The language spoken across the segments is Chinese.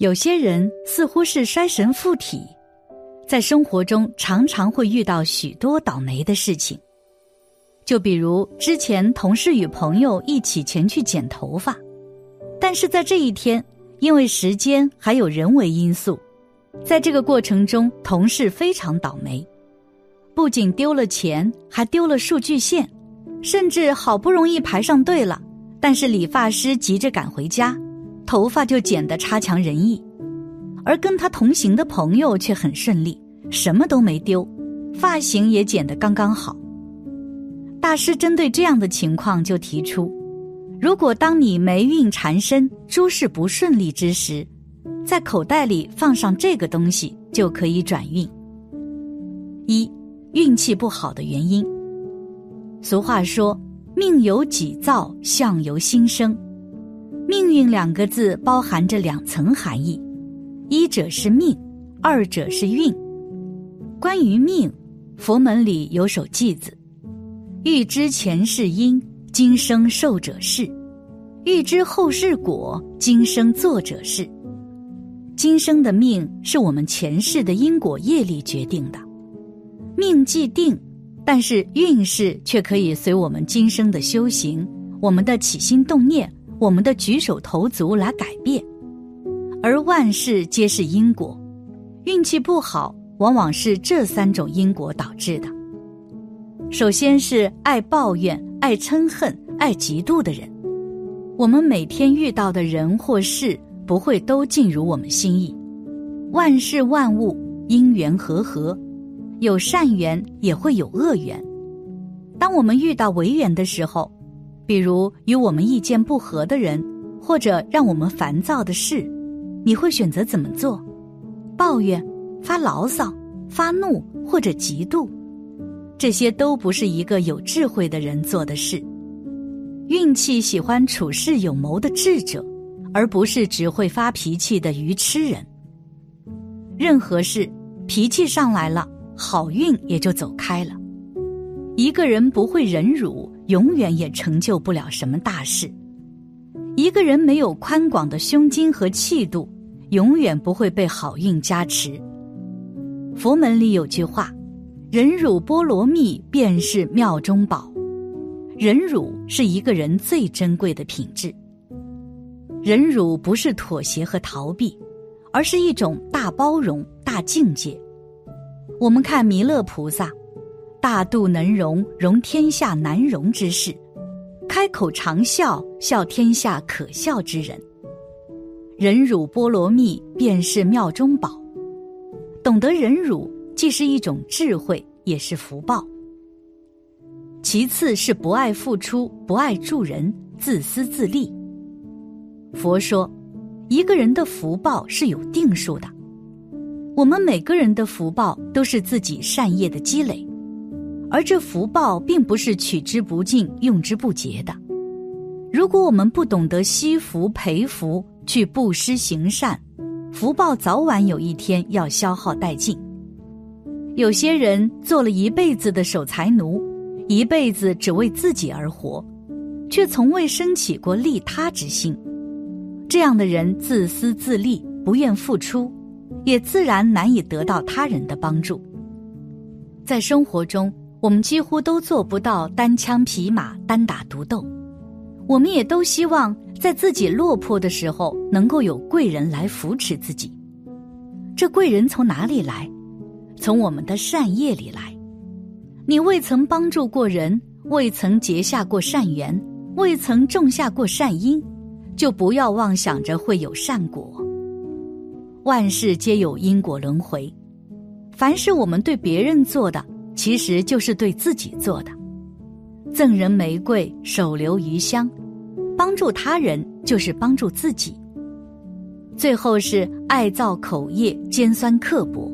有些人似乎是衰神附体，在生活中常常会遇到许多倒霉的事情。就比如之前同事与朋友一起前去剪头发，但是在这一天，因为时间还有人为因素，在这个过程中，同事非常倒霉，不仅丢了钱，还丢了数据线，甚至好不容易排上队了，但是理发师急着赶回家。头发就剪得差强人意，而跟他同行的朋友却很顺利，什么都没丢，发型也剪得刚刚好。大师针对这样的情况就提出：如果当你霉运缠身、诸事不顺利之时，在口袋里放上这个东西就可以转运。一运气不好的原因。俗话说：“命由己造，相由心生。”命运两个字包含着两层含义，一者是命，二者是运。关于命，佛门里有首偈子：“欲知前世因，今生受者是；欲知后世果，今生做者是。”今生的命是我们前世的因果业力决定的，命既定，但是运势却可以随我们今生的修行，我们的起心动念。我们的举手投足来改变，而万事皆是因果，运气不好往往是这三种因果导致的。首先是爱抱怨、爱嗔恨、爱嫉妒的人，我们每天遇到的人或事不会都尽如我们心意。万事万物因缘和合，有善缘也会有恶缘。当我们遇到违缘的时候。比如与我们意见不合的人，或者让我们烦躁的事，你会选择怎么做？抱怨、发牢骚、发怒或者嫉妒，这些都不是一个有智慧的人做的事。运气喜欢处事有谋的智者，而不是只会发脾气的愚痴人。任何事，脾气上来了，好运也就走开了。一个人不会忍辱。永远也成就不了什么大事。一个人没有宽广的胸襟和气度，永远不会被好运加持。佛门里有句话：“忍辱波罗蜜便是妙中宝。”忍辱是一个人最珍贵的品质。忍辱不是妥协和逃避，而是一种大包容、大境界。我们看弥勒菩萨。大度能容，容天下难容之事；开口常笑，笑天下可笑之人。忍辱波罗蜜便是妙中宝。懂得忍辱，既是一种智慧，也是福报。其次是不爱付出，不爱助人，自私自利。佛说，一个人的福报是有定数的。我们每个人的福报都是自己善业的积累。而这福报并不是取之不尽、用之不竭的。如果我们不懂得惜福培福，去布施行善，福报早晚有一天要消耗殆尽。有些人做了一辈子的守财奴，一辈子只为自己而活，却从未升起过利他之心。这样的人自私自利，不愿付出，也自然难以得到他人的帮助。在生活中。我们几乎都做不到单枪匹马、单打独斗，我们也都希望在自己落魄的时候能够有贵人来扶持自己。这贵人从哪里来？从我们的善业里来。你未曾帮助过人，未曾结下过善缘，未曾种下过善因，就不要妄想着会有善果。万事皆有因果轮回，凡是我们对别人做的。其实就是对自己做的。赠人玫瑰，手留余香。帮助他人就是帮助自己。最后是爱造口业，尖酸刻薄。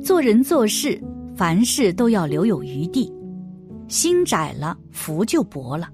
做人做事，凡事都要留有余地。心窄了，福就薄了。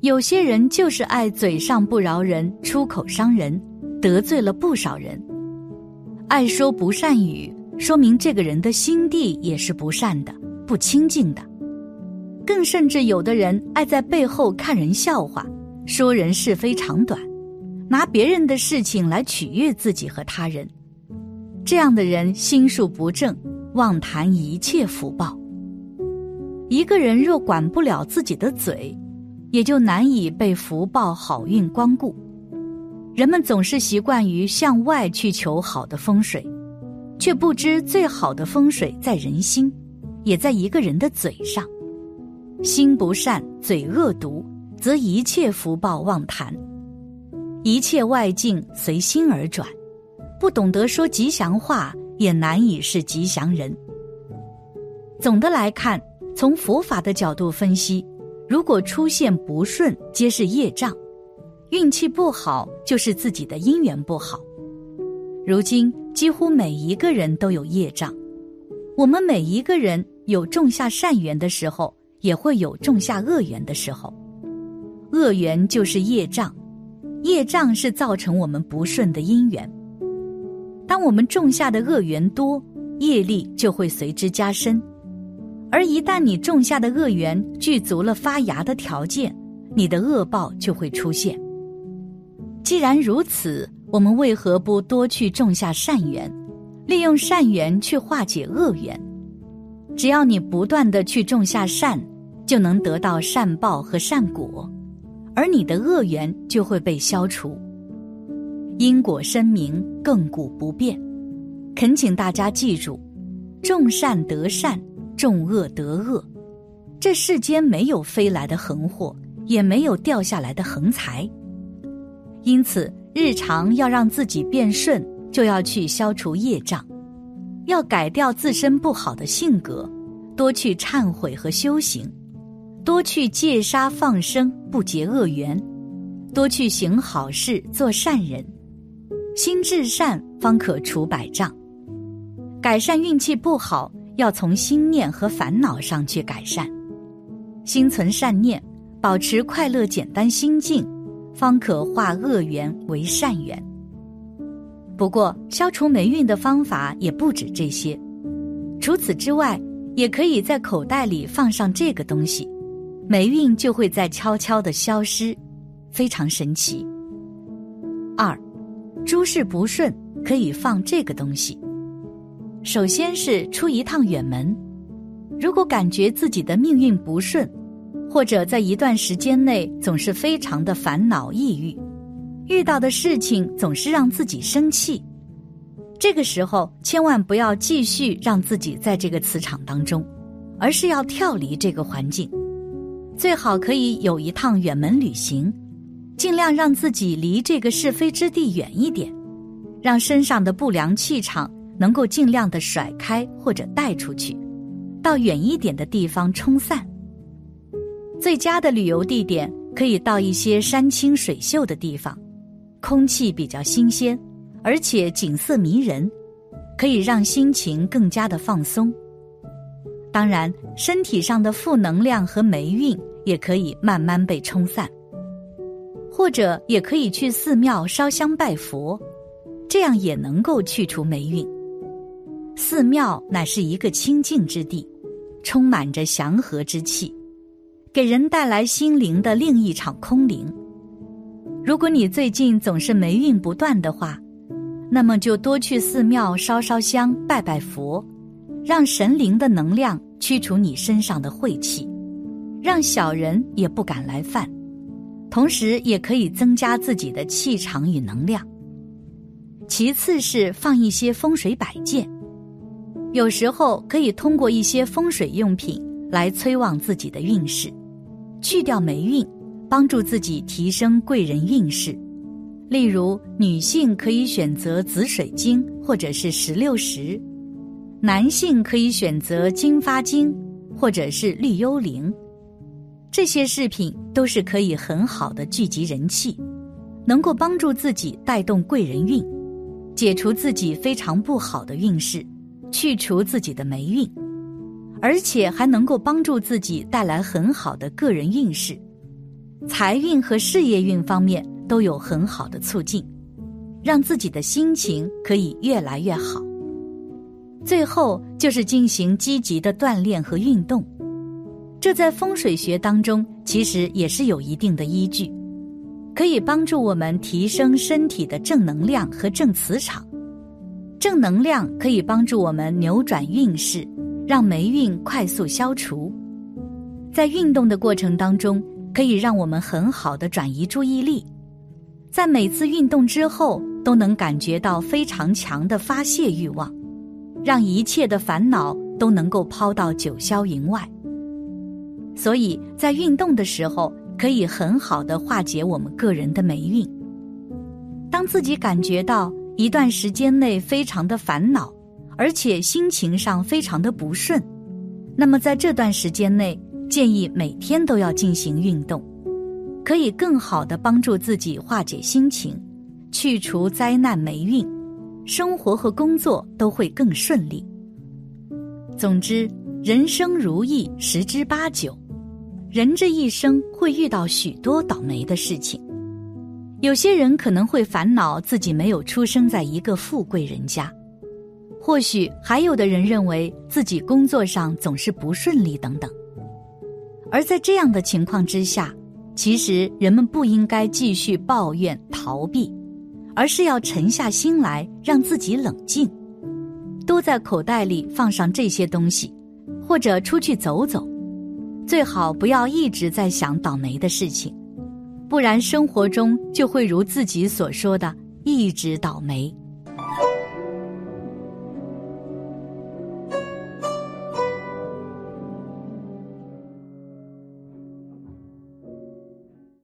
有些人就是爱嘴上不饶人，出口伤人，得罪了不少人。爱说不善语，说明这个人的心地也是不善的，不清净的。更甚至有的人爱在背后看人笑话，说人是非长短，拿别人的事情来取悦自己和他人。这样的人心术不正，妄谈一切福报。一个人若管不了自己的嘴，也就难以被福报好运光顾。人们总是习惯于向外去求好的风水，却不知最好的风水在人心，也在一个人的嘴上。心不善，嘴恶毒，则一切福报妄谈，一切外境随心而转。不懂得说吉祥话，也难以是吉祥人。总的来看。从佛法的角度分析，如果出现不顺，皆是业障；运气不好，就是自己的因缘不好。如今几乎每一个人都有业障，我们每一个人有种下善缘的时候，也会有种下恶缘的时候。恶缘就是业障，业障是造成我们不顺的因缘。当我们种下的恶缘多，业力就会随之加深。而一旦你种下的恶缘具足了发芽的条件，你的恶报就会出现。既然如此，我们为何不多去种下善缘，利用善缘去化解恶缘？只要你不断的去种下善，就能得到善报和善果，而你的恶缘就会被消除。因果深明，亘古不变。恳请大家记住：种善得善。种恶得恶，这世间没有飞来的横祸，也没有掉下来的横财。因此，日常要让自己变顺，就要去消除业障，要改掉自身不好的性格，多去忏悔和修行，多去戒杀放生，不结恶缘，多去行好事，做善人，心至善，方可除百障，改善运气不好。要从心念和烦恼上去改善，心存善念，保持快乐简单心境，方可化恶缘为善缘。不过，消除霉运的方法也不止这些，除此之外，也可以在口袋里放上这个东西，霉运就会在悄悄的消失，非常神奇。二，诸事不顺可以放这个东西。首先是出一趟远门，如果感觉自己的命运不顺，或者在一段时间内总是非常的烦恼抑郁，遇到的事情总是让自己生气，这个时候千万不要继续让自己在这个磁场当中，而是要跳离这个环境，最好可以有一趟远门旅行，尽量让自己离这个是非之地远一点，让身上的不良气场。能够尽量的甩开或者带出去，到远一点的地方冲散。最佳的旅游地点可以到一些山清水秀的地方，空气比较新鲜，而且景色迷人，可以让心情更加的放松。当然，身体上的负能量和霉运也可以慢慢被冲散，或者也可以去寺庙烧香拜佛，这样也能够去除霉运。寺庙乃是一个清净之地，充满着祥和之气，给人带来心灵的另一场空灵。如果你最近总是霉运不断的话，那么就多去寺庙烧烧香、拜拜佛，让神灵的能量驱除你身上的晦气，让小人也不敢来犯，同时也可以增加自己的气场与能量。其次是放一些风水摆件。有时候可以通过一些风水用品来催旺自己的运势，去掉霉运，帮助自己提升贵人运势。例如，女性可以选择紫水晶或者是石榴石，男性可以选择金发晶或者是绿幽灵。这些饰品都是可以很好的聚集人气，能够帮助自己带动贵人运，解除自己非常不好的运势，去除自己的霉运，而且还能够帮助自己带来很好的个人运势，财运和事业运方面都有很好的促进，让自己的心情可以越来越好。最后就是进行积极的锻炼和运动。这在风水学当中其实也是有一定的依据，可以帮助我们提升身体的正能量和正磁场。正能量可以帮助我们扭转运势，让霉运快速消除。在运动的过程当中，可以让我们很好的转移注意力，在每次运动之后都能感觉到非常强的发泄欲望，让一切的烦恼都能够抛到九霄云外。所以在运动的时候，可以很好的化解我们个人的霉运。当自己感觉到一段时间内非常的烦恼，而且心情上非常的不顺，那么在这段时间内，建议每天都要进行运动，可以更好的帮助自己化解心情，去除灾难霉运，生活和工作都会更顺利。总之，人生如意十之八九。人这一生会遇到许多倒霉的事情，有些人可能会烦恼自己没有出生在一个富贵人家，或许还有的人认为自己工作上总是不顺利等等。而在这样的情况之下，其实人们不应该继续抱怨逃避，而是要沉下心来，让自己冷静，多在口袋里放上这些东西，或者出去走走。最好不要一直在想倒霉的事情，不然生活中就会如自己所说的，一直倒霉。